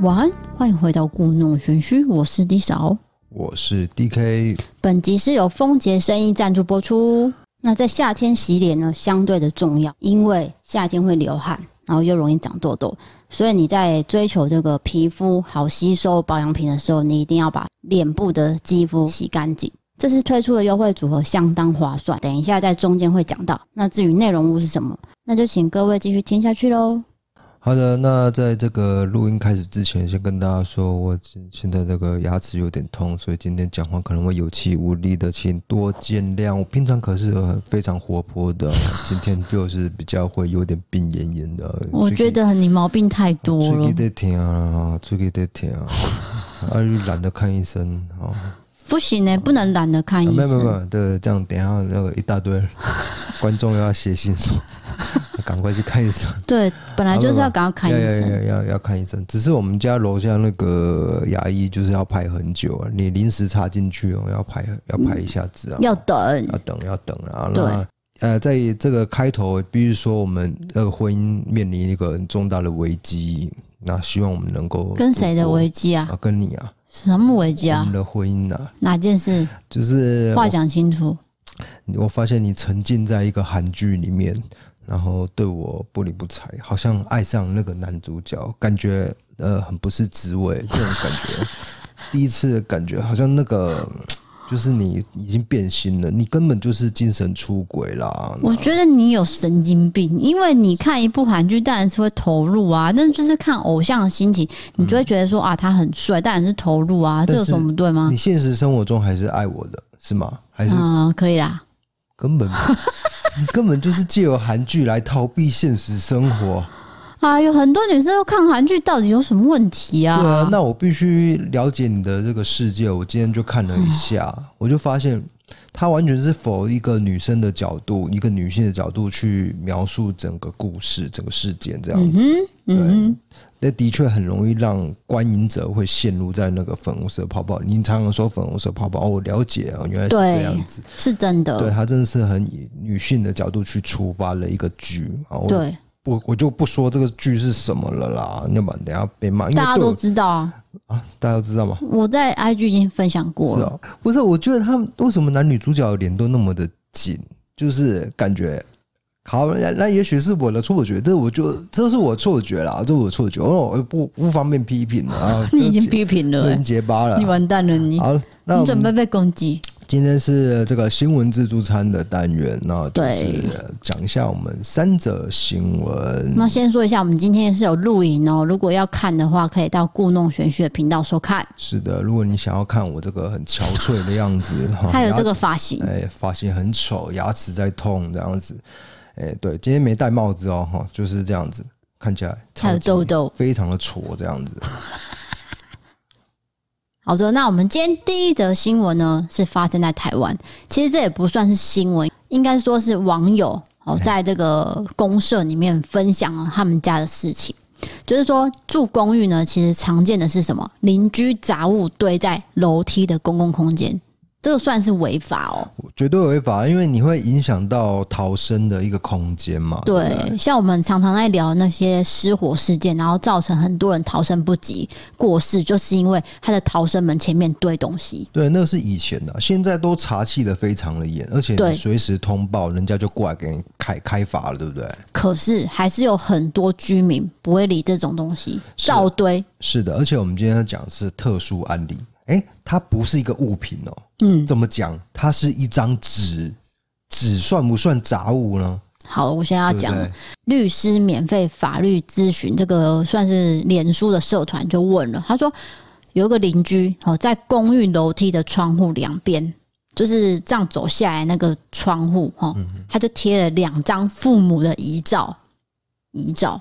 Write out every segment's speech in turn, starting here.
晚安，欢迎回到故弄玄虚，我是 D 嫂，我是 DK。本集是由丰杰生意赞助播出。那在夏天洗脸呢，相对的重要，因为夏天会流汗，然后又容易长痘痘，所以你在追求这个皮肤好吸收保养品的时候，你一定要把脸部的肌肤洗干净。这次推出的优惠组合相当划算，等一下在中间会讲到。那至于内容物是什么，那就请各位继续听下去喽。好的，那在这个录音开始之前，先跟大家说，我现在这个牙齿有点痛，所以今天讲话可能会有气无力的，请多见谅。我平常可是非常活泼的，今天就是比较会有点病恹恹的。我觉得你毛病太多了。最近在听啊，最近在听啊，啊，懒得看医生啊。不行呢、欸，不能懒得看医生。没有没有没有，对，这样等一下那个一大堆 观众要写信说，赶快去看医生。对，本来就是要赶快看医生，要要要要看医生。只是我们家楼下那个牙医就是要排很久啊，你临时插进去哦，要排要排一下子啊，要等要等要等啊。那呃，在这个开头，比如说我们那个婚姻面临一个很重大的危机，那希望我们能够跟谁的危机啊？啊，跟你啊。什么危机啊？我们的婚姻啊？哪件事？就是话讲清楚。我发现你沉浸在一个韩剧里面，然后对我不理不睬，好像爱上那个男主角，感觉呃很不是滋味。这种感觉，第一次感觉好像那个。就是你已经变心了，你根本就是精神出轨啦！我觉得你有神经病，因为你看一部韩剧，当然是会投入啊。但就是看偶像的心情，你就会觉得说啊，他很帅，当然是投入啊。这有什么不对吗？你现实生活中还是爱我的，是吗？还是啊、嗯，可以啦。根本 你根本就是借由韩剧来逃避现实生活。啊，有很多女生都看韩剧，到底有什么问题啊？对啊，那我必须了解你的这个世界。我今天就看了一下，嗯、我就发现，它完全是否一个女生的角度，一个女性的角度去描述整个故事、整个事件这样子。嗯嗯，那的确很容易让观影者会陷入在那个粉红色泡泡。你常常说粉红色泡泡，哦，我了解啊，原来是这样子，是真的。对，它真的是很以女性的角度去出发了一个剧啊。对。我我就不说这个剧是什么了啦，要不然等下被骂。大家都知道啊，啊，大家都知道吗？我在 IG 已经分享过了。是啊，不是，我觉得他们为什么男女主角脸都那么的紧，就是感觉好，那也许是我的错觉，这我就这是我错觉啦，这是我错觉，我不不方便批评啊。你已经批评了，已经结巴了，你完蛋了，你。好，那你准备被攻击。今天是这个新闻自助餐的单元，那就是讲一下我们三则新闻。那先说一下，我们今天是有录影哦。如果要看的话，可以到故弄玄虚的频道收看。是的，如果你想要看我这个很憔悴的样子，还有这个发型，哎，发型很丑，牙齿在痛这样子。哎，对，今天没戴帽子哦，哈，就是这样子，看起来还有痘痘，非常的挫这样子。好的，那我们今天第一则新闻呢，是发生在台湾。其实这也不算是新闻，应该说是网友哦，在这个公社里面分享了他们家的事情。就是说住公寓呢，其实常见的是什么？邻居杂物堆在楼梯的公共空间。这个算是违法哦，绝对违法，因为你会影响到逃生的一个空间嘛。对，对，像我们常常在聊那些失火事件，然后造成很多人逃生不及过世，就是因为他的逃生门前面堆东西。对，那个是以前的，现在都查气的非常的严，而且你随时通报，人家就过来给你开开罚了，对不对？可是还是有很多居民不会理这种东西，照堆。是的，而且我们今天要讲的是特殊案例。哎，它不是一个物品哦。嗯，怎么讲？它是一张纸，纸算不算杂物呢？好，我现在要讲律师免费法律咨询，这个算是脸书的社团就问了，他说有一个邻居哦，在公寓楼梯的窗户两边，就是这样走下来那个窗户哈，他就贴了两张父母的遗照，遗照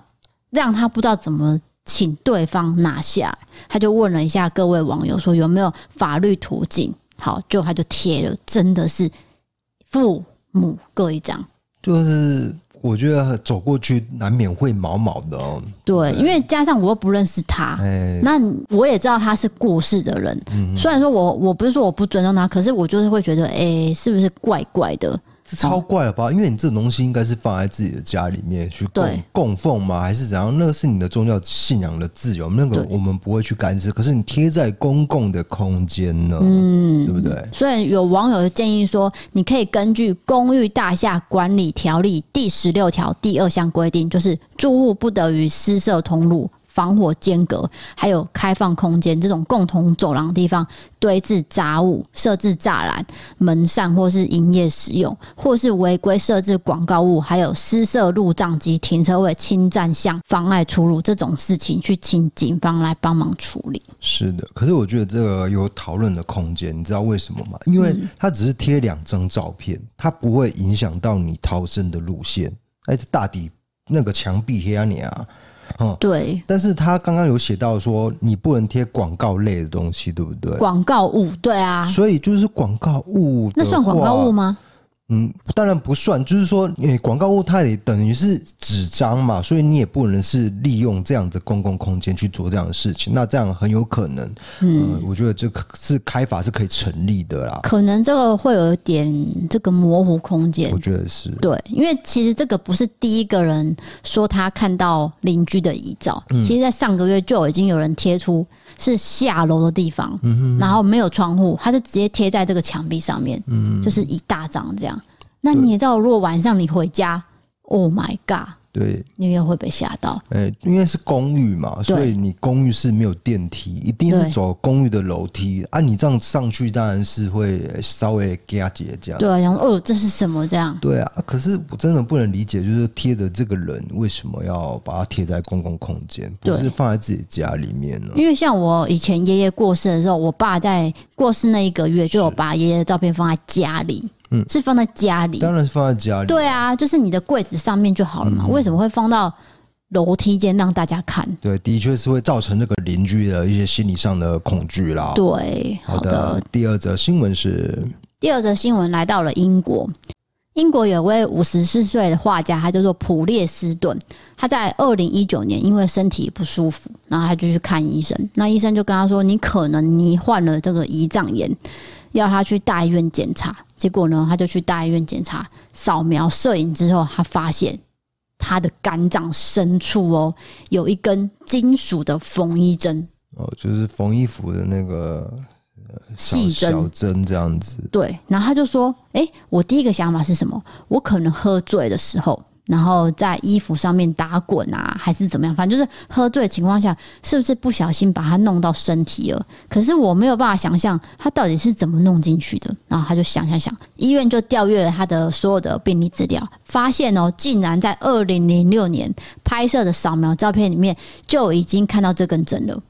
让他不知道怎么。请对方拿下，他就问了一下各位网友说有没有法律途径？好，就他就贴了，真的是父母各一张。就是我觉得走过去难免会毛毛的哦。对，因为加上我又不认识他，那我也知道他是过世的人。虽然说我我不是说我不尊重他，可是我就是会觉得，哎，是不是怪怪的？这超怪了吧？因为你这种东西应该是放在自己的家里面去供供奉吗？还是怎样？那个是你的宗教信仰的自由，那个我们不会去干涉。可是你贴在公共的空间呢？嗯，对不对？所以有网友建议说，你可以根据《公寓大厦管理条例》第十六条第二项规定，就是住户不得于私设通路。防火间隔，还有开放空间这种共同走廊的地方堆置杂物、设置栅栏、门扇或是营业使用，或是违规设置广告物，还有私设路障及停车位侵占向妨碍出入这种事情，去请警方来帮忙处理。是的，可是我觉得这个有讨论的空间，你知道为什么吗？因为它只是贴两张照片，它不会影响到你逃生的路线。哎，大抵那个墙壁黑暗啊。嗯，对，但是他刚刚有写到说，你不能贴广告类的东西，对不对？广告物，对啊，所以就是广告物，那算广告物吗？嗯，当然不算，就是说，诶，广告物它也等于是纸张嘛，所以你也不能是利用这样的公共空间去做这样的事情。那这样很有可能，嗯，呃、我觉得这是开法是可以成立的啦。可能这个会有一点这个模糊空间，我觉得是对，因为其实这个不是第一个人说他看到邻居的遗照，嗯、其实，在上个月就已经有人贴出是下楼的地方，嗯，然后没有窗户，它是直接贴在这个墙壁上面，嗯，就是一大张这样。那你也知道，如果晚上你回家，Oh my God！对，你也会被吓到。哎、欸，因为是公寓嘛，所以你公寓是没有电梯，一定是走公寓的楼梯啊。你这样上去，当然是会稍微加节这样。对啊，然后哦，这是什么这样？对啊，可是我真的不能理解，就是贴的这个人为什么要把它贴在公共空间，不是放在自己家里面呢？因为像我以前爷爷过世的时候，我爸在过世那一个月，就有把爷爷的照片放在家里。嗯，是放在家里，当然是放在家里。对啊，就是你的柜子上面就好了嘛。嗯、为什么会放到楼梯间让大家看？对，的确是会造成那个邻居的一些心理上的恐惧啦。对，好的，好的。第二则新闻是，第二则新闻来到了英国。英国有位五十四岁的画家，他叫做普列斯顿。他在二零一九年因为身体不舒服，然后他就去看医生。那医生就跟他说：“你可能你患了这个胰脏炎。”要他去大医院检查，结果呢，他就去大医院检查，扫描摄影之后，他发现他的肝脏深处哦，有一根金属的缝衣针哦，就是缝衣服的那个细针小针这样子。对，然后他就说：“哎，我第一个想法是什么？我可能喝醉的时候。”然后在衣服上面打滚啊，还是怎么样？反正就是喝醉的情况下，是不是不小心把它弄到身体了？可是我没有办法想象他到底是怎么弄进去的。然后他就想想想，医院就调阅了他的所有的病历资料，发现哦，竟然在二零零六年拍摄的扫描照片里面就已经看到这根针了。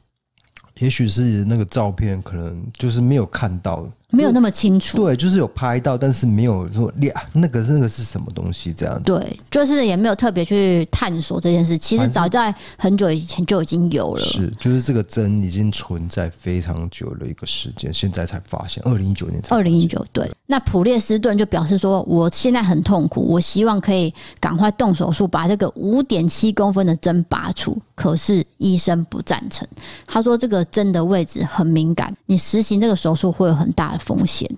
也许是那个照片可能就是没有看到。没有那么清楚，对，就是有拍到，但是没有说呀，那个那个是什么东西这样子。对，就是也没有特别去探索这件事。其实早在很久以前就已经有了。是，就是这个针已经存在非常久的一个时间，现在才发现，二零一九年才。二零一九，对。那普列斯顿就表示说，我现在很痛苦，我希望可以赶快动手术，把这个五点七公分的针拔出。可是医生不赞成，他说这个针的位置很敏感，你实行这个手术会有很大的风险。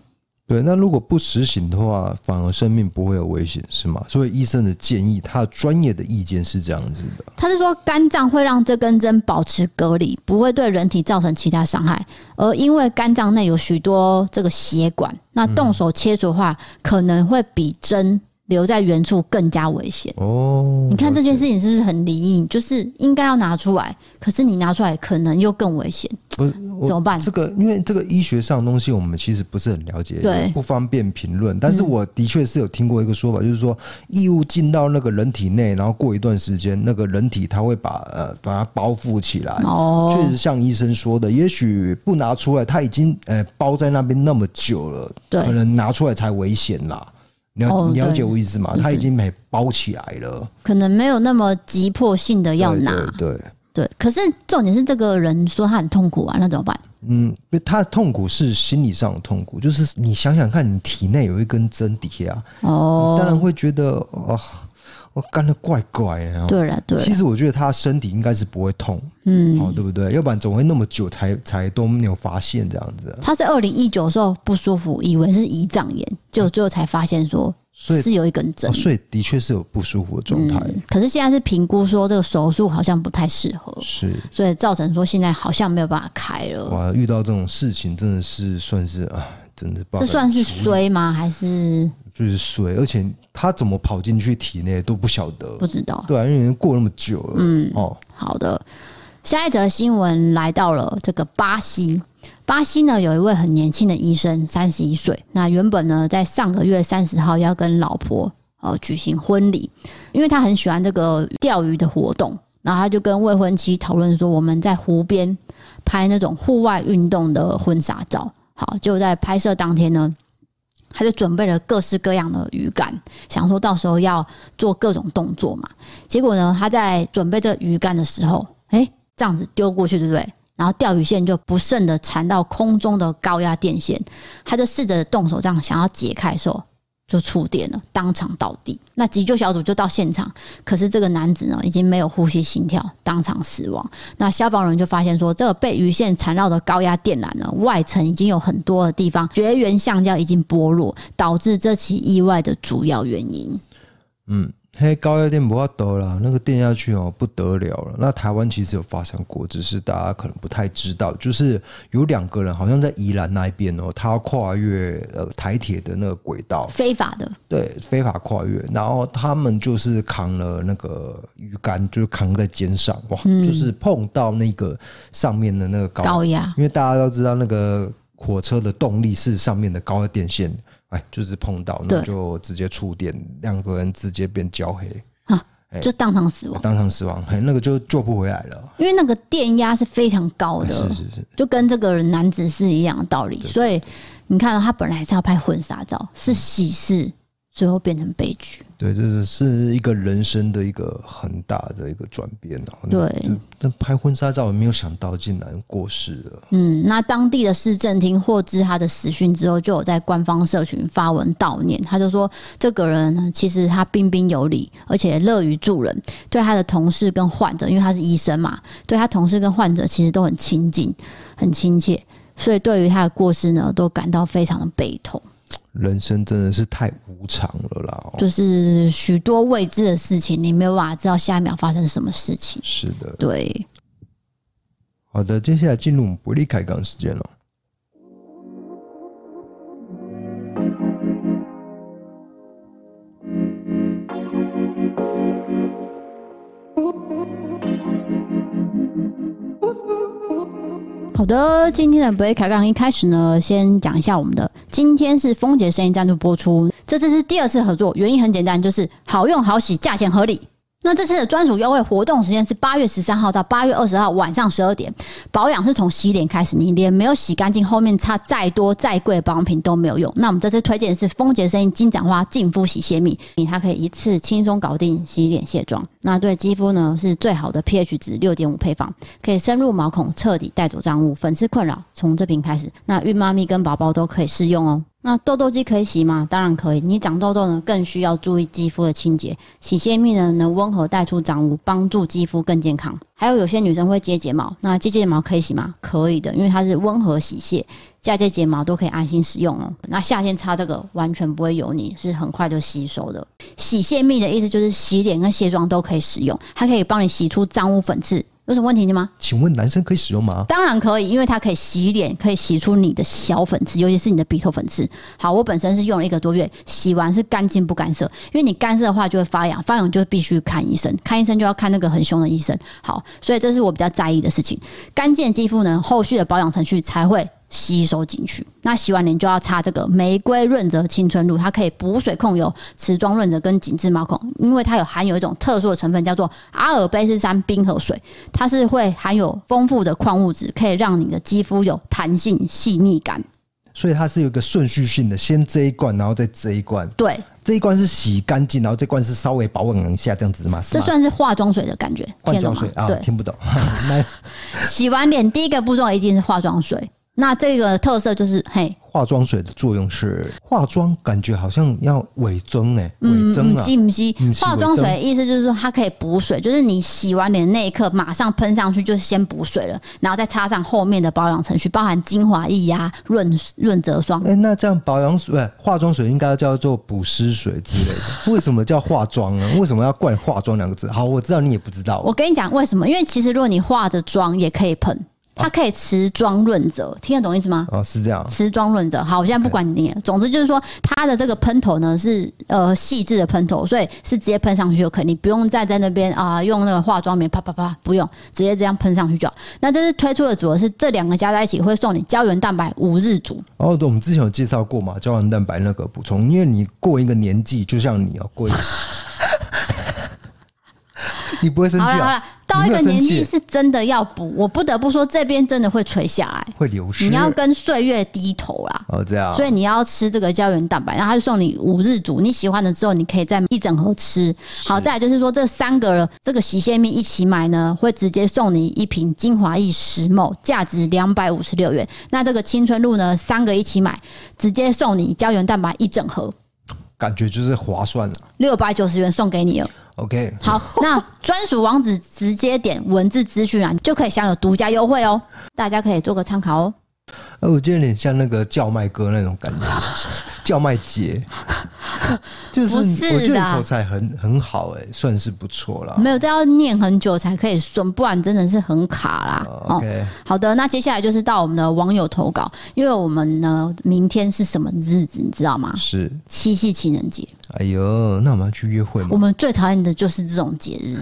对，那如果不实行的话，反而生命不会有危险，是吗？所以医生的建议，他的专业的意见是这样子的。他是说，肝脏会让这根针保持隔离，不会对人体造成其他伤害。而因为肝脏内有许多这个血管，那动手切除的话，可能会比针。留在原处更加危险哦！你看这件事情是不是很离异？就是应该要拿出来，可是你拿出来可能又更危险。不，怎么办？这个因为这个医学上的东西，我们其实不是很了解，对，不方便评论。但是我的确是有听过一个说法，就是说异物进到那个人体内，然后过一段时间，那个人体它会把呃把它包覆起来。哦，确实像医生说的，也许不拿出来，它已经呃包在那边那么久了，对，可能拿出来才危险啦。了、哦、了解我意思吗？他已经没包起来了，可能没有那么急迫性的要拿。对对，对，可是重点是这个人说他很痛苦啊，那怎么办？嗯，他的痛苦是心理上的痛苦，就是你想想看，你体内有一根针底下，哦，当然会觉得哦。我干的怪怪的，对了，对。其实我觉得他身体应该是不会痛，嗯，哦，对不对？要不然总会那么久才才都没有发现这样子。他是二零一九的时候不舒服，以为是胰脏炎，结果最后才发现说所以是有一根针、哦，所以的确是有不舒服的状态、嗯。可是现在是评估说这个手术好像不太适合，是，所以造成说现在好像没有办法开了。哇，遇到这种事情真的是算是啊，真的不。这算是衰吗？还是就是水？而且他怎么跑进去体内都不晓得，不知道。对啊，因为已经过那么久了。嗯，哦，好的。下一则新闻来到了这个巴西。巴西呢，有一位很年轻的医生，三十一岁。那原本呢，在上个月三十号要跟老婆呃举行婚礼，因为他很喜欢这个钓鱼的活动，然后他就跟未婚妻讨论说，我们在湖边拍那种户外运动的婚纱照。好，就在拍摄当天呢，他就准备了各式各样的鱼竿，想说到时候要做各种动作嘛。结果呢，他在准备这鱼竿的时候，哎。这样子丢过去，对不对？然后钓鱼线就不慎的缠到空中的高压电线，他就试着动手这样想要解开的时候，就触电了，当场倒地。那急救小组就到现场，可是这个男子呢，已经没有呼吸、心跳，当场死亡。那消防人就发现说，这个被鱼线缠绕的高压电缆呢，外层已经有很多的地方绝缘橡胶已经剥落，导致这起意外的主要原因。嗯。嘿，高压电不要得了，那个电下去哦，不得了了。那台湾其实有发生过，只是大家可能不太知道，就是有两个人好像在宜兰那一边哦，他要跨越呃台铁的那个轨道，非法的，对，非法跨越。然后他们就是扛了那个鱼竿，就是扛在肩上，哇，嗯、就是碰到那个上面的那个高高压，因为大家都知道那个火车的动力是上面的高压电线。哎，就是碰到，那就直接触电，两个人直接变焦黑啊，就当场死亡，当场死亡，那个就救不回来了，因为那个电压是非常高的，是是是，就跟这个男子是一样的道理。所以你看，他本来是要拍婚纱照，是喜事。最后变成悲剧，对，这是是一个人生的一个很大的一个转变。对，但拍婚纱照也没有想到竟然过世了。嗯，那当地的市政厅获知他的死讯之后，就有在官方社群发文悼念。他就说，这个人呢，其实他彬彬有礼，而且乐于助人，对他的同事跟患者，因为他是医生嘛，对他同事跟患者其实都很亲近、很亲切，所以对于他的过世呢，都感到非常的悲痛。人生真的是太无常了啦！就是许多未知的事情，你没有办法知道下一秒发生什么事情。是的，对。好的，接下来进入我们伯利开港时间了。好的，今天的不会开杠一开始呢，先讲一下我们的。今天是丰姐声音赞助播出，这次是第二次合作，原因很简单，就是好用好洗，价钱合理。那这次的专属优惠活动时间是八月十三号到八月二十号晚上十二点，保养是从洗脸开始，你脸没有洗干净，后面擦再多再贵的保养品都没有用。那我们这次推荐的是丰洁声音金盏花净肤洗卸蜜，它可以一次轻松搞定洗脸卸妆，那对肌肤呢是最好的 pH 值六点五配方，可以深入毛孔，彻底带走脏污，粉刺困扰从这瓶开始，那孕妈咪跟宝宝都可以试用哦。那痘痘肌可以洗吗？当然可以。你长痘痘呢，更需要注意肌肤的清洁。洗卸蜜呢，能温和带出脏污，帮助肌肤更健康。还有有些女生会接睫毛，那接睫毛可以洗吗？可以的，因为它是温和洗卸，嫁接睫毛都可以安心使用哦。那夏天擦这个完全不会油腻，是很快就吸收的。洗卸蜜的意思就是洗脸跟卸妆都可以使用，它可以帮你洗出脏污粉刺。有什么问题吗？请问男生可以使用吗？当然可以，因为它可以洗脸，可以洗出你的小粉刺，尤其是你的鼻头粉刺。好，我本身是用了一个多月，洗完是干净不干涩，因为你干涩的话就会发痒，发痒就必须看医生，看医生就要看那个很凶的医生。好，所以这是我比较在意的事情。干净肌肤呢，后续的保养程序才会。吸收进去，那洗完脸就要擦这个玫瑰润泽青春露，它可以补水控油、持妆润泽跟紧致毛孔，因为它有含有一种特殊的成分叫做阿尔卑斯山冰河水，它是会含有丰富的矿物质，可以让你的肌肤有弹性、细腻感。所以它是有一个顺序性的，先这一罐，然后再这一罐。对，这一罐是洗干净，然后这罐是稍微保养一下，这样子嘛？这算是化妆水的感觉。化妆水啊，对，听不懂。洗完脸第一个步骤一定是化妆水。那这个特色就是，嘿，化妆水的作用是化妆，感觉好像要伪装哎，伪装啊，不是不是，化妆水意思就是说它可以补水，就是你洗完脸那一刻马上喷上去，就先补水了，然后再插上后面的保养程序，包含精华液呀、润润泽霜。哎，那这样保养水、化妆水应该叫做补湿水之类的，为什么叫化妆呢？为什么要冠化妆两个字？好，我知道你也不知道。我跟你讲为什么？因为其实如果你化着妆也可以喷。它可以持妆润泽，听得懂意思吗？哦，是这样。持妆润泽，好，我现在不管你。总之就是说，它的这个喷头呢是呃细致的喷头，所以是直接喷上去就可以，你不用再在那边啊、呃、用那个化妆棉啪啪啪，不用，直接这样喷上去就好。那这是推出的组合是这两个加在一起会送你胶原蛋白五日组。哦，对，我们之前有介绍过嘛，胶原蛋白那个补充，因为你过一个年纪，就像你要过一个。你不会生气啊？好了好了，到一个年纪是真的要补，我不得不说这边真的会垂下来，会流失。你要跟岁月低头啦。哦，这样。所以你要吃这个胶原蛋白，然后他就送你五日组，你喜欢了之后你可以再一整盒吃。好，再来就是说这三个这个洗卸蜜一起买呢，会直接送你一瓶精华液十 ml，价值两百五十六元。那这个青春露呢，三个一起买，直接送你胶原蛋白一整盒，感觉就是划算了，六百九十元送给你了。OK，好，那专属网址直接点文字资讯栏就可以享有独家优惠哦，大家可以做个参考哦。呃，我觉得有点像那个叫卖哥那种感觉，叫卖姐，就是我觉得口才很很好，哎，算是不错了。没有，这要念很久才可以顺，不然真的是很卡啦。OK，好的，那接下来就是到我们的网友投稿，因为我们呢，明天是什么日子，你知道吗？是七夕情人节。哎呦，那我们要去约会吗？我们最讨厌的就是这种节日。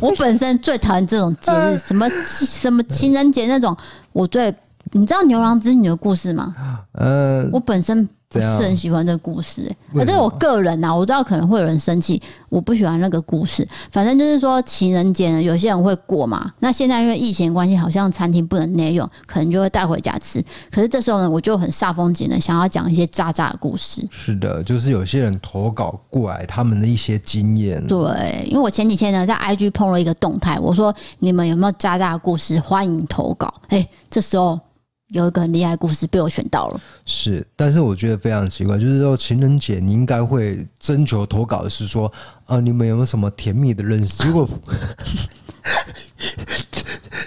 我本身最讨厌这种节日，什么什么情人节那种，我最。你知道牛郎织女的故事吗？呃，我本身不是很喜欢这个故事，欸，哎，这是我个人呐，啊。我知道可能会有人生气，我不喜欢那个故事。反正就是说情人节呢，有些人会过嘛。那现在因为疫情关系，好像餐厅不能内用，可能就会带回家吃。可是这时候呢，我就很煞风景的想要讲一些渣渣的故事。是的，就是有些人投稿过来他们的一些经验。对，因为我前几天呢在 IG 碰了一个动态，我说你们有没有渣渣的故事，欢迎投稿。哎，这时候。有一个很厉害的故事被我选到了，是，但是我觉得非常奇怪，就是说情人节你应该会征求投稿的是说，啊，你们有没有什么甜蜜的认识？结果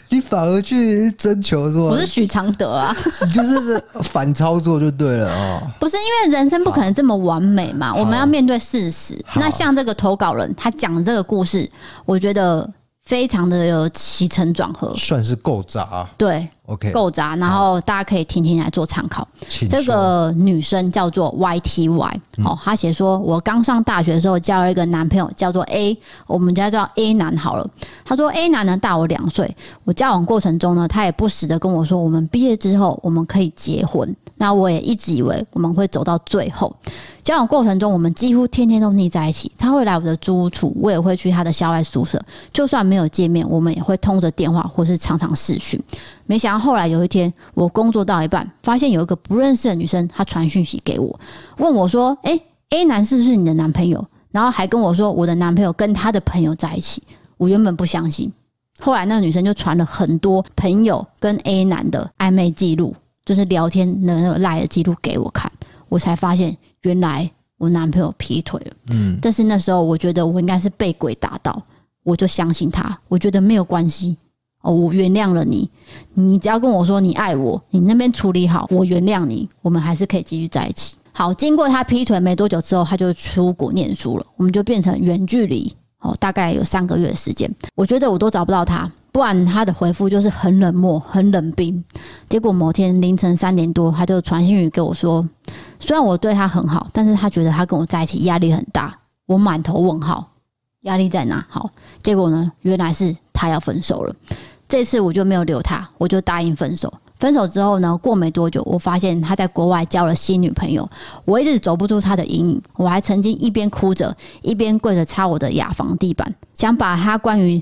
你反而去征求说，我是许常德啊，你就是反操作就对了啊、哦，不是因为人生不可能这么完美嘛，我们要面对事实。那像这个投稿人他讲的这个故事，我觉得。非常的有起承转合，算是够杂。对，OK，够杂。然后大家可以听听来做参考。这个女生叫做 YTY，哦，她写说：“我刚上大学的时候交了一个男朋友，叫做 A，我们家叫 A 男好了。她说 A 男呢大我两岁，我交往过程中呢，他也不时的跟我说，我们毕业之后我们可以结婚。那我也一直以为我们会走到最后。”交往过程中，我们几乎天天都腻在一起。他会来我的租屋处，我也会去他的校外宿舍。就算没有见面，我们也会通着电话，或是常常视讯。没想到后来有一天，我工作到一半，发现有一个不认识的女生，她传讯息给我，问我说：“诶，A 男是不是你的男朋友？”然后还跟我说我的男朋友跟他的朋友在一起。我原本不相信，后来那个女生就传了很多朋友跟 A 男的暧昧记录，就是聊天的那个赖的记录给我看。我才发现，原来我男朋友劈腿了。嗯，但是那时候我觉得我应该是被鬼打到，我就相信他。我觉得没有关系哦，我原谅了你。你只要跟我说你爱我，你那边处理好，我原谅你，我们还是可以继续在一起。好，经过他劈腿没多久之后，他就出国念书了，我们就变成远距离。大概有三个月的时间，我觉得我都找不到他。不然他的回复就是很冷漠、很冷冰。结果某天凌晨三点多，他就传讯语给我说：“虽然我对他很好，但是他觉得他跟我在一起压力很大。”我满头问号，压力在哪？好，结果呢，原来是他要分手了。这次我就没有留他，我就答应分手。分手之后呢，过没多久，我发现他在国外交了新女朋友。我一直走不出他的阴影，我还曾经一边哭着，一边跪着擦我的雅房地板，想把他关于。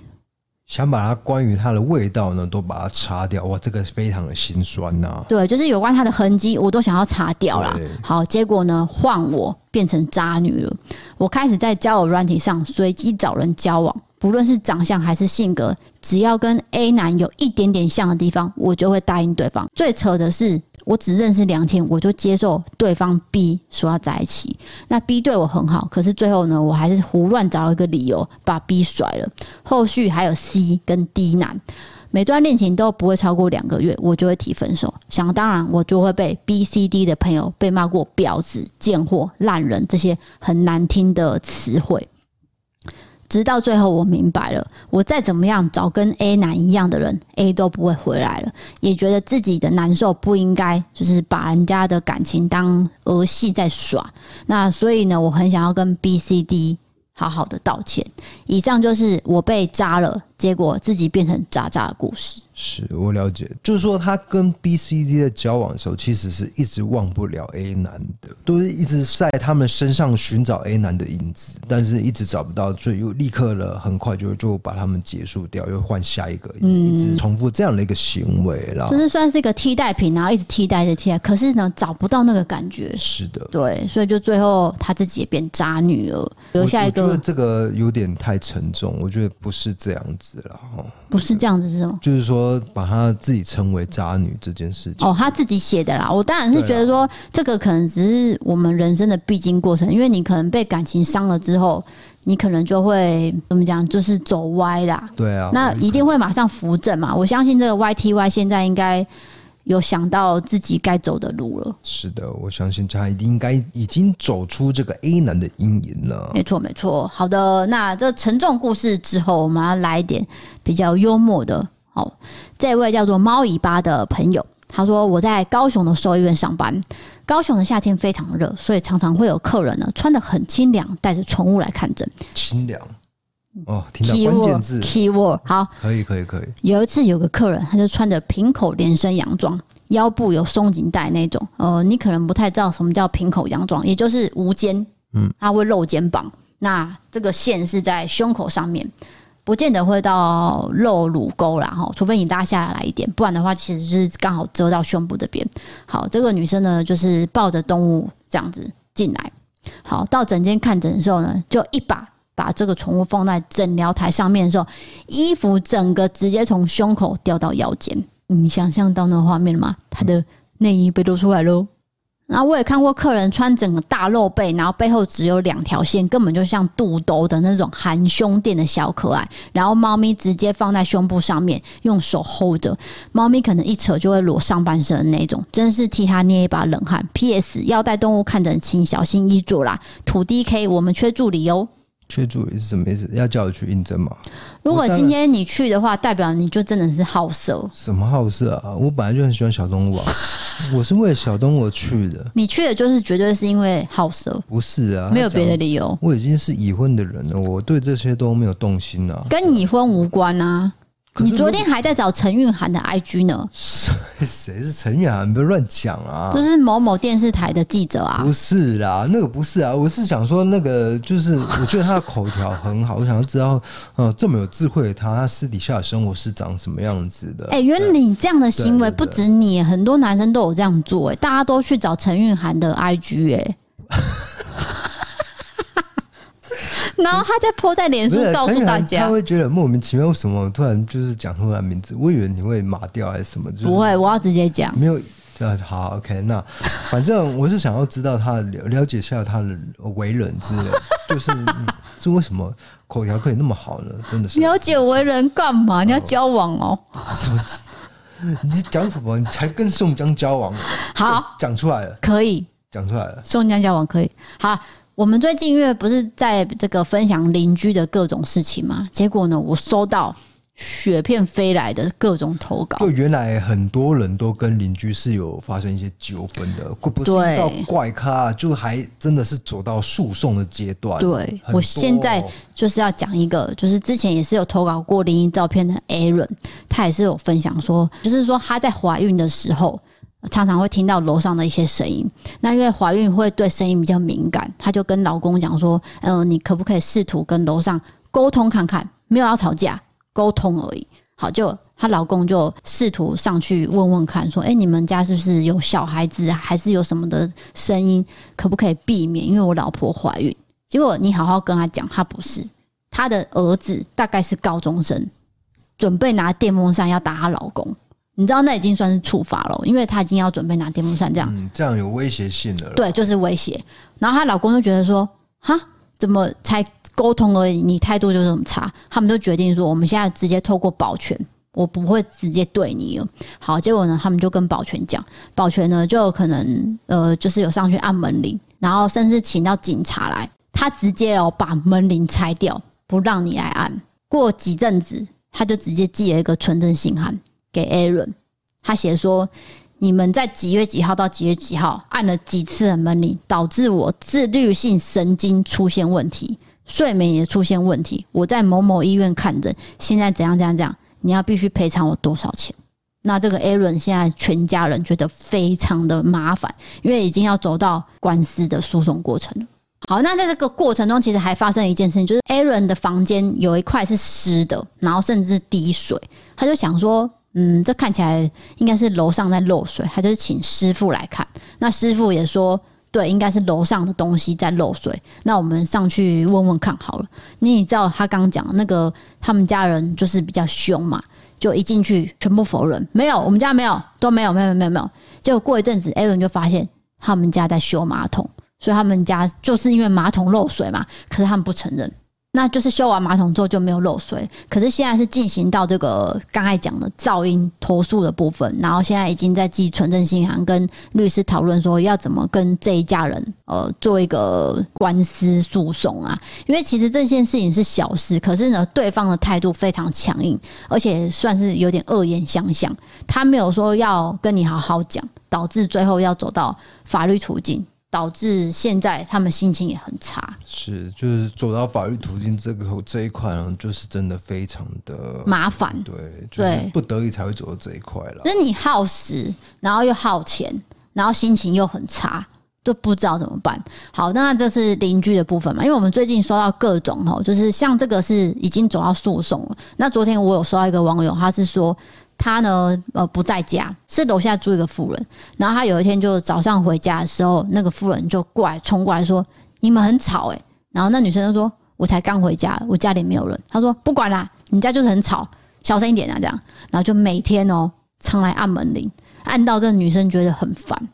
想把它关于它的味道呢，都把它擦掉。哇，这个非常的心酸呐、啊。对，就是有关它的痕迹，我都想要擦掉了。好，结果呢，换我变成渣女了。我开始在交友软体上随机找人交往，不论是长相还是性格，只要跟 A 男有一点点像的地方，我就会答应对方。最扯的是，我只认识两天，我就接受对方 B 说要在一起。那 B 对我很好，可是最后呢，我还是胡乱找了一个理由把 B 甩了。后续还有 C 跟 D 男，每段恋情都不会超过两个月，我就会提分手。想当然，我就会被 B、C、D 的朋友被骂过婊子、贱货、烂人这些很难听的词汇。直到最后，我明白了，我再怎么样找跟 A 男一样的人，A 都不会回来了。也觉得自己的难受不应该，就是把人家的感情当儿戏在耍。那所以呢，我很想要跟 B、C、D。好好的道歉。以上就是我被渣了，结果自己变成渣渣的故事。是我了解，就是说他跟 B、C、D 的交往的时候，其实是一直忘不了 A 男的，都是一直在他们身上寻找 A 男的影子，但是一直找不到，所以又立刻了，很快就就把他们结束掉，又换下一个，一直重复这样的一个行为，了就是算是一个替代品，然后一直替代着替代，可是呢，找不到那个感觉。是的，对，所以就最后他自己也变渣女了，留下一个。我觉得这个有点太沉重，我觉得不是这样子了，不是这样子是吗？就是说把她自己称为渣女这件事情，哦，她自己写的啦。我当然是觉得说，这个可能只是我们人生的必经过程，因为你可能被感情伤了之后，你可能就会怎么讲，就是走歪啦。对啊，那一定会马上扶正嘛。我相信这个 YTY 现在应该。有想到自己该走的路了。是的，我相信他应该已经走出这个 A 男的阴影了。没错，没错。好的，那这沉重故事之后，我们要来一点比较幽默的。好，这位叫做猫尾巴的朋友，他说：“我在高雄的兽医院上班，高雄的夏天非常热，所以常常会有客人呢穿得很清凉，带着宠物来看诊。”清凉。哦，听到关键字 keyword 好，可以可以可以。有一次有个客人，他就穿着平口连身洋装，腰部有松紧带那种。呃，你可能不太知道什么叫平口洋装，也就是无肩，嗯，他会露肩膀。那这个线是在胸口上面，不见得会到露乳沟啦哈，除非你拉下来一点，不然的话其实就是刚好遮到胸部这边。好，这个女生呢，就是抱着动物这样子进来。好，到诊间看诊的时候呢，就一把。把这个宠物放在诊疗台上面的时候，衣服整个直接从胸口掉到腰间，你想象到那个画面了吗？他的内衣被露出来喽。然后我也看过客人穿整个大露背，然后背后只有两条线，根本就像肚兜的那种含胸垫的小可爱。然后猫咪直接放在胸部上面，用手 hold 着，猫咪可能一扯就会裸上半身的那种，真是替他捏一把冷汗。P.S. 要带动物看诊，请小心衣着啦。土 D.K. 我们缺助理哦。缺助理是什么意思？要叫我去应征吗？如果今天你去的话，代表你就真的是好色。什么好色啊？我本来就很喜欢小动物啊，我是为了小动物而去的。你去的就是绝对是因为好色？不是啊，没有别的理由。我已经是已婚的人了，我对这些都没有动心啊，跟已婚无关啊。你昨天还在找陈韵涵的 IG 呢？谁谁是陈韵涵？不要乱讲啊！就是某某电视台的记者啊？不是啦，那个不是啊。我是想说，那个就是我觉得他的口条很好，我想要知道，呃，这么有智慧的他，他私底下的生活是长什么样子的？哎、欸，原来你这样的行为不止你，很多男生都有这样做、欸。哎，大家都去找陈韵涵的 IG、欸。哎。然后他在 po 在脸书告诉大家，他会觉得莫名其妙，为什么突然就是讲出来名字？我以为你会码掉还是什么？就是、不会，我要直接讲。没有，好，OK。那反正我是想要知道他了了解一下他的为人之类，就是是为什么口条可以那么好呢？真的是了解为人干嘛？你要交往哦？什么？你讲什么？你才跟宋江交往？好，讲出来了，可以讲出来了。宋江交往可以好。我们最近因为不是在这个分享邻居的各种事情嘛，结果呢，我收到雪片飞来的各种投稿。就原来很多人都跟邻居是有发生一些纠纷的，不是遇到怪咖，就还真的是走到诉讼的阶段。对，我现在就是要讲一个，就是之前也是有投稿过灵异照片的 Aaron，他也是有分享说，就是说他在怀孕的时候。常常会听到楼上的一些声音，那因为怀孕会对声音比较敏感，她就跟老公讲说：“嗯、你可不可以试图跟楼上沟通看看？没有要吵架，沟通而已。”好，就她老公就试图上去问问看，说：“哎，你们家是不是有小孩子，还是有什么的声音？可不可以避免？因为我老婆怀孕。”结果你好好跟他讲，他不是，他的儿子大概是高中生，准备拿电风扇要打她老公。你知道那已经算是处罚了，因为她已经要准备拿电风扇这样，嗯，这样有威胁性的了。对，就是威胁。然后她老公就觉得说，哈，怎么才沟通而已，你态度就这么差？他们就决定说，我们现在直接透过保全，我不会直接对你了。好，结果呢，他们就跟保全讲，保全呢就可能呃，就是有上去按门铃，然后甚至请到警察来，他直接哦把门铃拆掉，不让你来按。过几阵子，他就直接寄了一个存证信函给 Aaron，他写说，你们在几月几号到几月几号按了几次的门铃，导致我自律性神经出现问题，睡眠也出现问题。我在某某医院看诊，现在怎样怎样怎样，你要必须赔偿我多少钱？那这个 Aaron 现在全家人觉得非常的麻烦，因为已经要走到官司的诉讼过程了。好，那在这个过程中，其实还发生一件事情，就是 Aaron 的房间有一块是湿的，然后甚至滴水。他就想说，嗯，这看起来应该是楼上在漏水，他就是请师傅来看。那师傅也说，对，应该是楼上的东西在漏水。那我们上去问问看好了。你也知道他刚刚讲那个他们家人就是比较凶嘛，就一进去全部否认，没有，我们家没有，都没有，没有，没有，没有。结果过一阵子，Aaron 就发现他们家在修马桶。所以他们家就是因为马桶漏水嘛，可是他们不承认。那就是修完马桶之后就没有漏水，可是现在是进行到这个刚才讲的噪音投诉的部分，然后现在已经在寄存证信函跟律师讨论说要怎么跟这一家人呃做一个官司诉讼啊。因为其实这件事情是小事，可是呢对方的态度非常强硬，而且算是有点恶言相向。他没有说要跟你好好讲，导致最后要走到法律途径。导致现在他们心情也很差，是就是走到法律途径这个这一块呢，就是真的非常的麻烦，对，就是不得已才会走到这一块了。就是你耗时，然后又耗钱，然后心情又很差，都不知道怎么办。好，那这是邻居的部分嘛？因为我们最近收到各种哈，就是像这个是已经走到诉讼了。那昨天我有收到一个网友，他是说。他呢，呃，不在家，是楼下住一个妇人。然后他有一天就早上回家的时候，那个妇人就过来冲过来说：“你们很吵欸。”然后那女生就说：“我才刚回家，我家里没有人。”他说：“不管啦，你家就是很吵，小声一点啊。”这样，然后就每天哦，常来按门铃，按到这女生觉得很烦，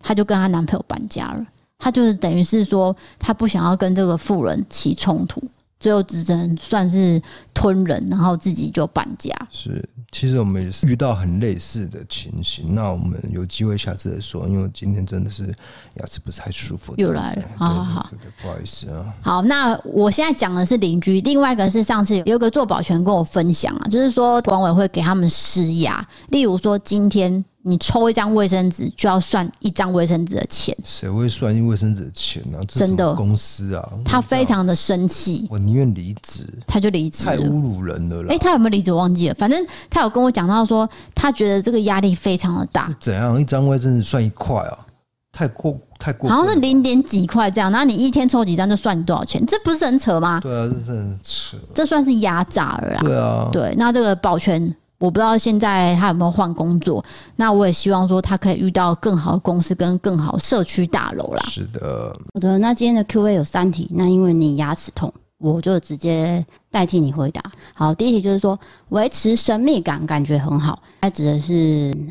她就跟她男朋友搬家了。她就是等于是说，她不想要跟这个妇人起冲突。最后只能算是吞忍，然后自己就搬家。是，其实我们也是遇到很类似的情形。那我们有机会下次再说，因为今天真的是牙齿不太舒服。又来了，好好好，不好意思啊。好，那我现在讲的是邻居，另外一个是上次有个做保全跟我分享啊，就是说管委会给他们施压，例如说今天。你抽一张卫生纸就要算一张卫生纸的钱，谁会算一卫生纸的钱呢？真的公司啊，他非常的生气，我宁愿离职，他就离职，太侮辱人了啦。哎，他有没有离职？我忘记了，反正他有跟我讲到说，他觉得这个压力非常的大。是怎样？一张卫生纸算一块啊？太过太过，好像是零点几块这样。然后你一天抽几张就算你多少钱？这不是很扯吗？对啊，这是很扯，这算是压榨了啦。对啊，对，那这个保全。我不知道现在他有没有换工作，那我也希望说他可以遇到更好的公司跟更好社区大楼啦。是的，好的。那今天的 Q&A 有三题，那因为你牙齿痛，我就直接代替你回答。好，第一题就是说维持神秘感，感觉很好，它指的是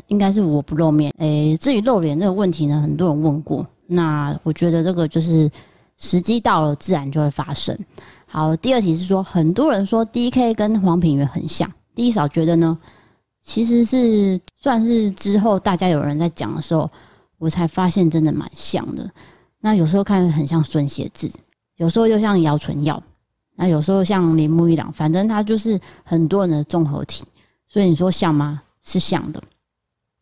应该是我不露面。诶、欸，至于露脸这个问题呢，很多人问过，那我觉得这个就是时机到了，自然就会发生。好，第二题是说很多人说 DK 跟黄品源很像。第一嫂觉得呢，其实是算是之后大家有人在讲的时候，我才发现真的蛮像的。那有时候看很像孙协志，有时候又像姚淳耀，那有时候像铃木一朗，反正他就是很多人的综合体。所以你说像吗？是像的。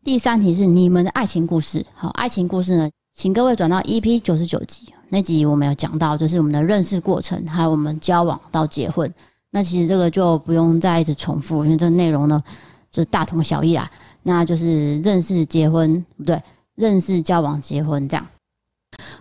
第三题是你们的爱情故事。好，爱情故事呢，请各位转到 EP 九十九集那集，我们有讲到，就是我们的认识过程，还有我们交往到结婚。那其实这个就不用再一直重复，因为这个内容呢，就是大同小异啊。那就是认识、结婚，不对，认识、交往、结婚这样。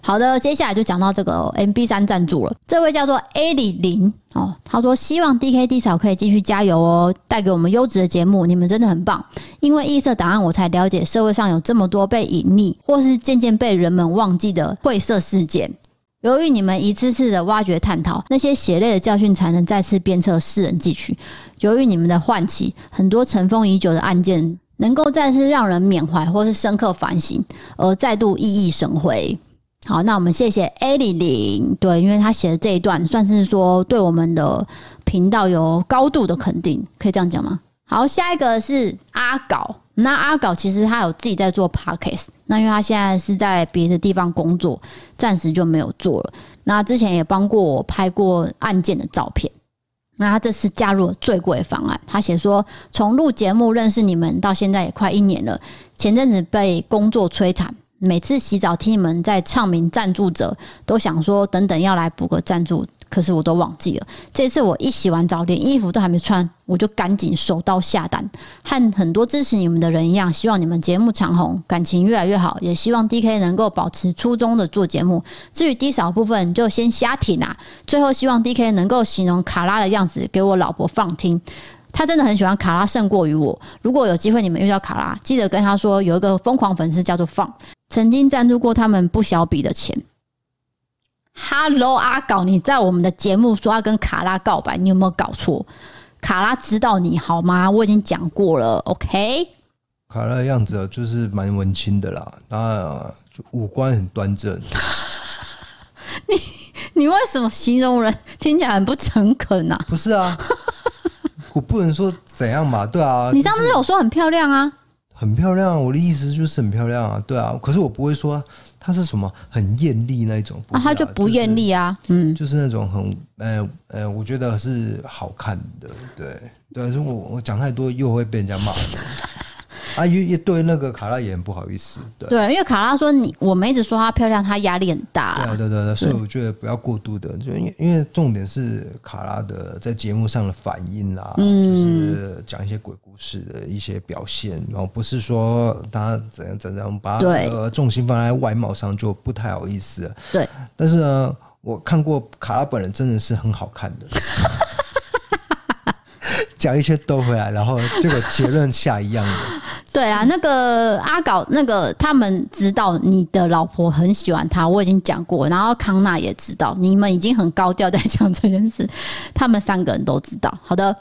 好的，接下来就讲到这个 MB 三赞助了。这位叫做 A 李林哦，他说希望 DKD 嫂可以继续加油哦，带给我们优质的节目，你们真的很棒。因为异色档案，我才了解社会上有这么多被隐匿或是渐渐被人们忘记的晦涩事件。由于你们一次次的挖掘探讨，那些血泪的教训才能再次鞭策世人汲取。由于你们的唤起，很多尘封已久的案件能够再次让人缅怀或是深刻反省，而再度熠熠生辉。好，那我们谢谢 A 零零，对，因为她写的这一段算是说对我们的频道有高度的肯定，可以这样讲吗？好，下一个是阿搞，那阿搞其实他有自己在做 Podcast，那因为他现在是在别的地方工作，暂时就没有做了。那之前也帮过我拍过案件的照片。那他这次加入了最贵方案，他写说，从录节目认识你们到现在也快一年了，前阵子被工作摧残。每次洗澡听你们在唱名赞助者，都想说等等要来补个赞助，可是我都忘记了。这次我一洗完澡，连衣服都还没穿，我就赶紧手刀下单。和很多支持你们的人一样，希望你们节目长红，感情越来越好，也希望 DK 能够保持初衷的做节目。至于低少部分，就先瞎听啊。最后希望 DK 能够形容卡拉的样子给我老婆放听。他真的很喜欢卡拉胜过于我。如果有机会你们遇到卡拉，记得跟他说有一个疯狂粉丝叫做放，曾经赞助过他们不小笔的钱。Hello 阿搞，你在我们的节目说要跟卡拉告白，你有没有搞错？卡拉知道你好吗？我已经讲过了，OK？卡拉的样子就是蛮文青的啦，他五官很端正。你你为什么形容人听起来很不诚恳啊？不是啊。我不能说怎样吧，对啊。你上次有说很漂亮啊，很漂亮。我的意思就是很漂亮啊，对啊。可是我不会说她是什么很艳丽那一种，啊，它就不艳丽啊，嗯，就是那种很呃呃，我觉得是好看的，对对。如果我讲太多，又会被人家骂。啊，也也对那个卡拉也很不好意思，对，对，因为卡拉说你，我们一直说她漂亮，她压力很大，对对对对，所以我觉得不要过度的，就因为因为重点是卡拉的在节目上的反应啦，嗯，就是讲一些鬼故事的一些表现，然后不是说她怎样怎样，把呃重心放在外貌上就不太好意思，对，但是呢，我看过卡拉本人真的是很好看的。讲一些都回来，然后这个结论下一样的。对啦，那个阿搞，那个他们知道你的老婆很喜欢他，我已经讲过。然后康纳也知道，你们已经很高调在讲这件事，他们三个人都知道。好的。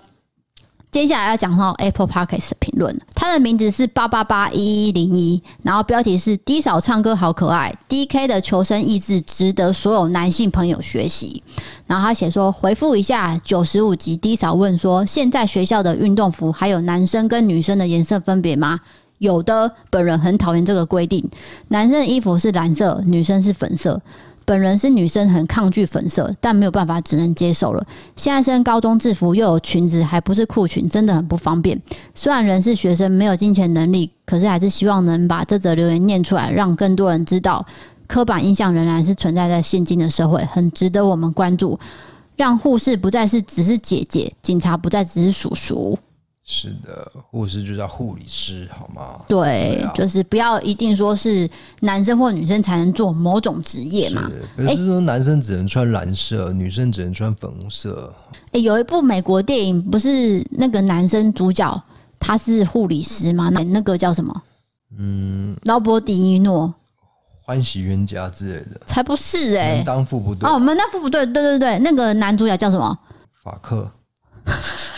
接下来要讲到 Apple Podcast 的评论，他的名字是八八八一一零一，然后标题是 D 扫唱歌好可爱，DK 的求生意志值得所有男性朋友学习。然后他写说，回复一下九十五集 D 扫问说，现在学校的运动服还有男生跟女生的颜色分别吗？有的，本人很讨厌这个规定，男生的衣服是蓝色，女生是粉色。本人是女生，很抗拒粉色，但没有办法，只能接受了。现在身高中制服又有裙子，还不是裤裙，真的很不方便。虽然人是学生，没有金钱能力，可是还是希望能把这则留言念出来，让更多人知道，刻板印象仍然是存在在现今的社会，很值得我们关注。让护士不再是只是姐姐，警察不再只是叔叔。是的，护士就叫护理师，好吗？对，就是不要一定说是男生或女生才能做某种职业嘛。不是说男生只能穿蓝色，欸、女生只能穿粉红色。哎、欸，有一部美国电影，不是那个男生主角他是护理师吗？那那个叫什么？嗯，劳勃迪尼诺，欢喜冤家之类的，才不是哎、欸，门当户不对哦，门当户不对，对对对，那个男主角叫什么？法克。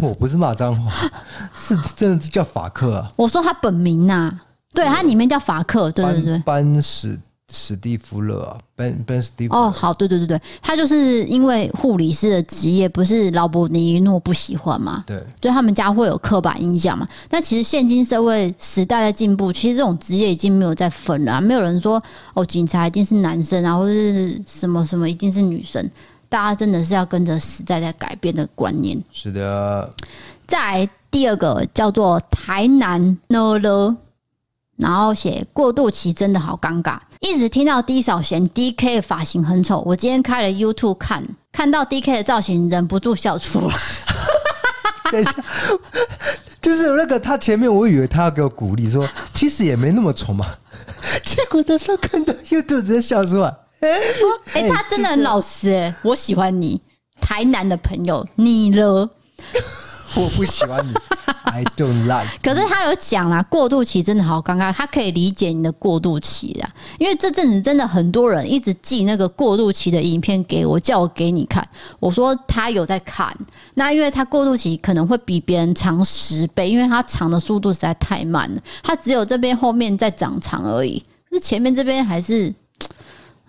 我不是骂脏话，是真的叫法克啊！我说他本名呐、啊，对他里面叫法克，对对对，班史史蒂夫勒啊，班班史蒂夫。哦，好，对对对对，他就是因为护理师的职业不是劳勃尼诺不喜欢嘛，对，对他们家会有刻板印象嘛。但其实现今社会时代的进步，其实这种职业已经没有再分了、啊，没有人说哦，警察一定是男生啊，或者是什么什么一定是女生。大家真的是要跟着时代在改变的观念。是的。再第二个叫做台南呢了，然后写过渡期真的好尴尬，一直听到 D 扫嫌 DK 的发型很丑。我今天开了 YouTube 看，看到 DK 的造型，忍不住笑出来。等一下，就是那个他前面，我以为他要给我鼓励，说其实也没那么丑嘛。结果他说看到 YouTube 直接笑出来。哎、欸，他真的很老实哎、欸，我喜欢你，台南的朋友，你了，我不喜欢你，I don't like。可是他有讲啦，过渡期真的好尴尬，他可以理解你的过渡期啦，因为这阵子真的很多人一直寄那个过渡期的影片给我，叫我给你看。我说他有在看，那因为他过渡期可能会比别人长十倍，因为他长的速度实在太慢了，他只有这边后面在长长而已，可是前面这边还是，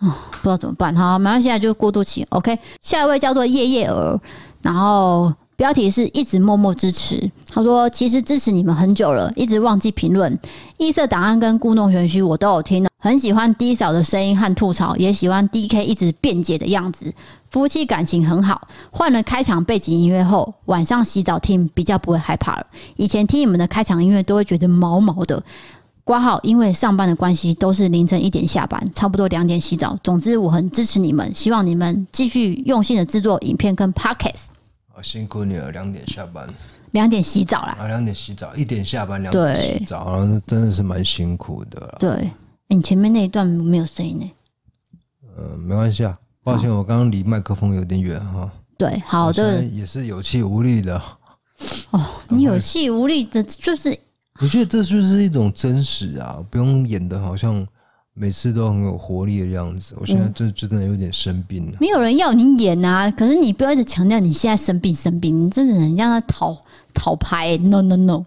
不知道怎么办。好，马上现在就过渡期。OK，下一位叫做叶叶儿，然后。标题是一直默默支持。他说：“其实支持你们很久了，一直忘记评论。异色档案跟故弄玄虚我都有听，很喜欢 D 嫂的声音和吐槽，也喜欢 DK 一直辩解的样子。夫妻感情很好。换了开场背景音乐后，晚上洗澡听比较不会害怕了。以前听你们的开场音乐都会觉得毛毛的。挂号，因为上班的关系，都是凌晨一点下班，差不多两点洗澡。总之，我很支持你们，希望你们继续用心的制作影片跟 Podcast。”辛苦你了，两点下班，两点洗澡啦。啊，两点洗澡，一点下班，两点洗澡，然后真的是蛮辛苦的。对，你前面那一段没有声音呢？嗯，没关系啊，抱歉，我刚刚离麦克风有点远哈。对，好的，也是有气无力的。哦，你有气无力的，就是我觉得这就是一种真实啊，不用演的好像。每次都很有活力的样子，我现在就就真的有点生病了。没有人要你演啊，可是你不要一直强调你现在生病生病，你真的很让他讨讨拍，no no no，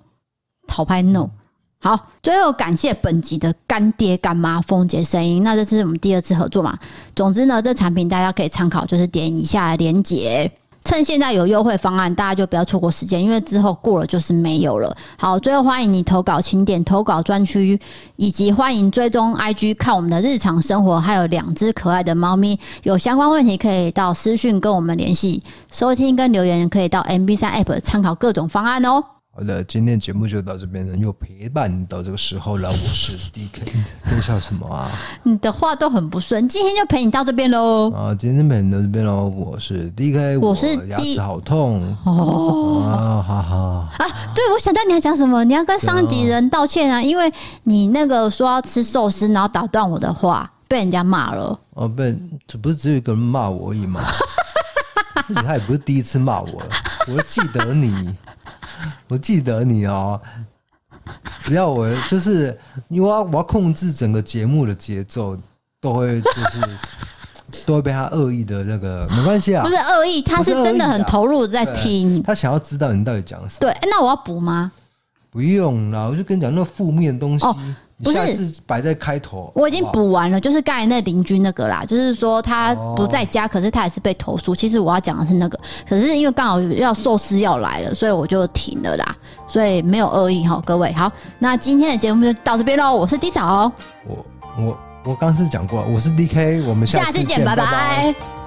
讨拍 no。好，最后感谢本集的干爹干妈丰杰声音，那这是我们第二次合作嘛。总之呢，这产品大家可以参考，就是点以下的链接。趁现在有优惠方案，大家就不要错过时间，因为之后过了就是没有了。好，最后欢迎你投稿，请点投稿专区，以及欢迎追踪 IG 看我们的日常生活，还有两只可爱的猫咪。有相关问题可以到私讯跟我们联系，收听跟留言可以到 MB3 App 参考各种方案哦。好的，今天节目就到这边了，又陪伴到这个时候了。我是 DK，在笑什么啊？你的话都很不顺，今天就陪你到这边喽。啊，今天陪你到这边喽。我是 DK，我是牙齿好痛哦。啊，哈哈啊！对，我想到你要讲什么，你要跟上级人道歉啊，因为你那个说要吃寿司，然后打断我的话，被人家骂了。哦、啊，被这不是只有一个人骂我而已吗？他也不是第一次骂我了，我记得你。我记得你哦，只要我就是因为我要控制整个节目的节奏，都会就是 都会被他恶意的那个没关系啊，不是恶意，他是真的很投入在听，他想要知道你到底讲什么。对，那我要补吗？不用啦，我就跟你讲那个负面的东西。哦不是。摆在开头，我已经补完了，就是刚才那邻居那个啦，就是说他不在家，可是他也是被投诉。其实我要讲的是那个，可是因为刚好要寿司要来了，所以我就停了啦，所以没有恶意哈，各位。好，那今天的节目就到这边喽，我是 D 嫂，我我我刚是讲过，我是 DK，我们下次见，下次见，拜拜。拜拜。